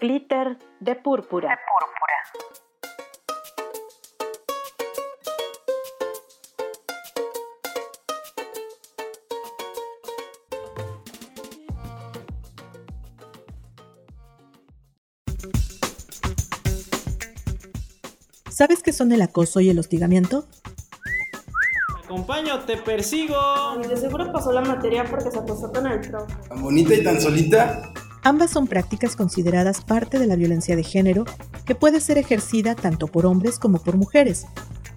Glitter de púrpura. ¿Sabes qué son el acoso y el hostigamiento? acompaño, te persigo. de seguro pasó la materia porque se acostó con el profe. ¿Tan bonita y tan solita? Ambas son prácticas consideradas parte de la violencia de género que puede ser ejercida tanto por hombres como por mujeres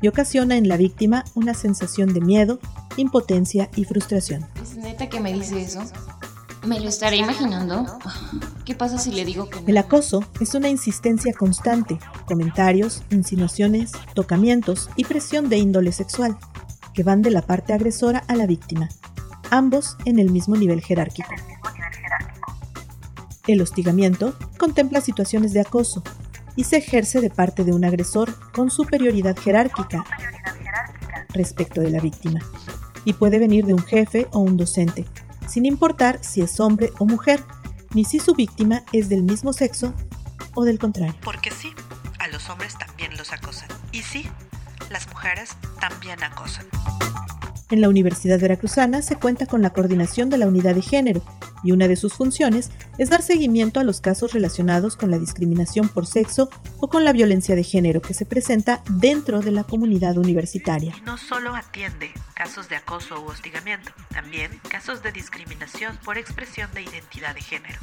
y ocasiona en la víctima una sensación de miedo, impotencia y frustración. ¿Es neta que me dice eso? ¿Me lo estaré imaginando? ¿Qué pasa si le digo que no? El acoso es una insistencia constante, comentarios, insinuaciones, tocamientos y presión de índole sexual que van de la parte agresora a la víctima, ambos en el mismo nivel jerárquico. El hostigamiento contempla situaciones de acoso y se ejerce de parte de un agresor con superioridad jerárquica respecto de la víctima, y puede venir de un jefe o un docente, sin importar si es hombre o mujer, ni si su víctima es del mismo sexo o del contrario. Porque sí, a los hombres también los acosan. Y sí, las mujeres también acosan. En la Universidad Veracruzana se cuenta con la coordinación de la unidad de género y una de sus funciones es dar seguimiento a los casos relacionados con la discriminación por sexo o con la violencia de género que se presenta dentro de la comunidad universitaria. No solo atiende casos de acoso u hostigamiento, también casos de discriminación por expresión de identidad de género.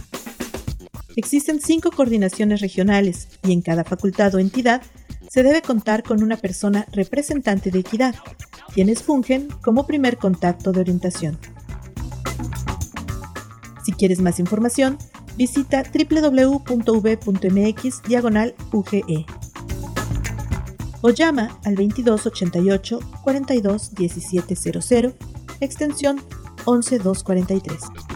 Existen cinco coordinaciones regionales y en cada facultad o entidad se debe contar con una persona representante de equidad, quienes fungen como primer contacto de orientación. Si quieres más información, visita www.v.mx diagonal UGE o llama al 2288 42 1700 extensión 11243.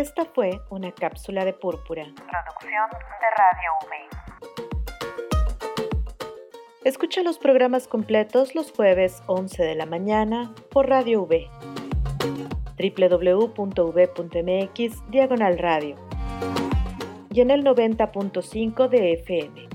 Esta fue una cápsula de púrpura. Producción de Radio UV. Escucha los programas completos los jueves 11 de la mañana por Radio V. www.v.mx diagonal radio y en el 90.5 de FM.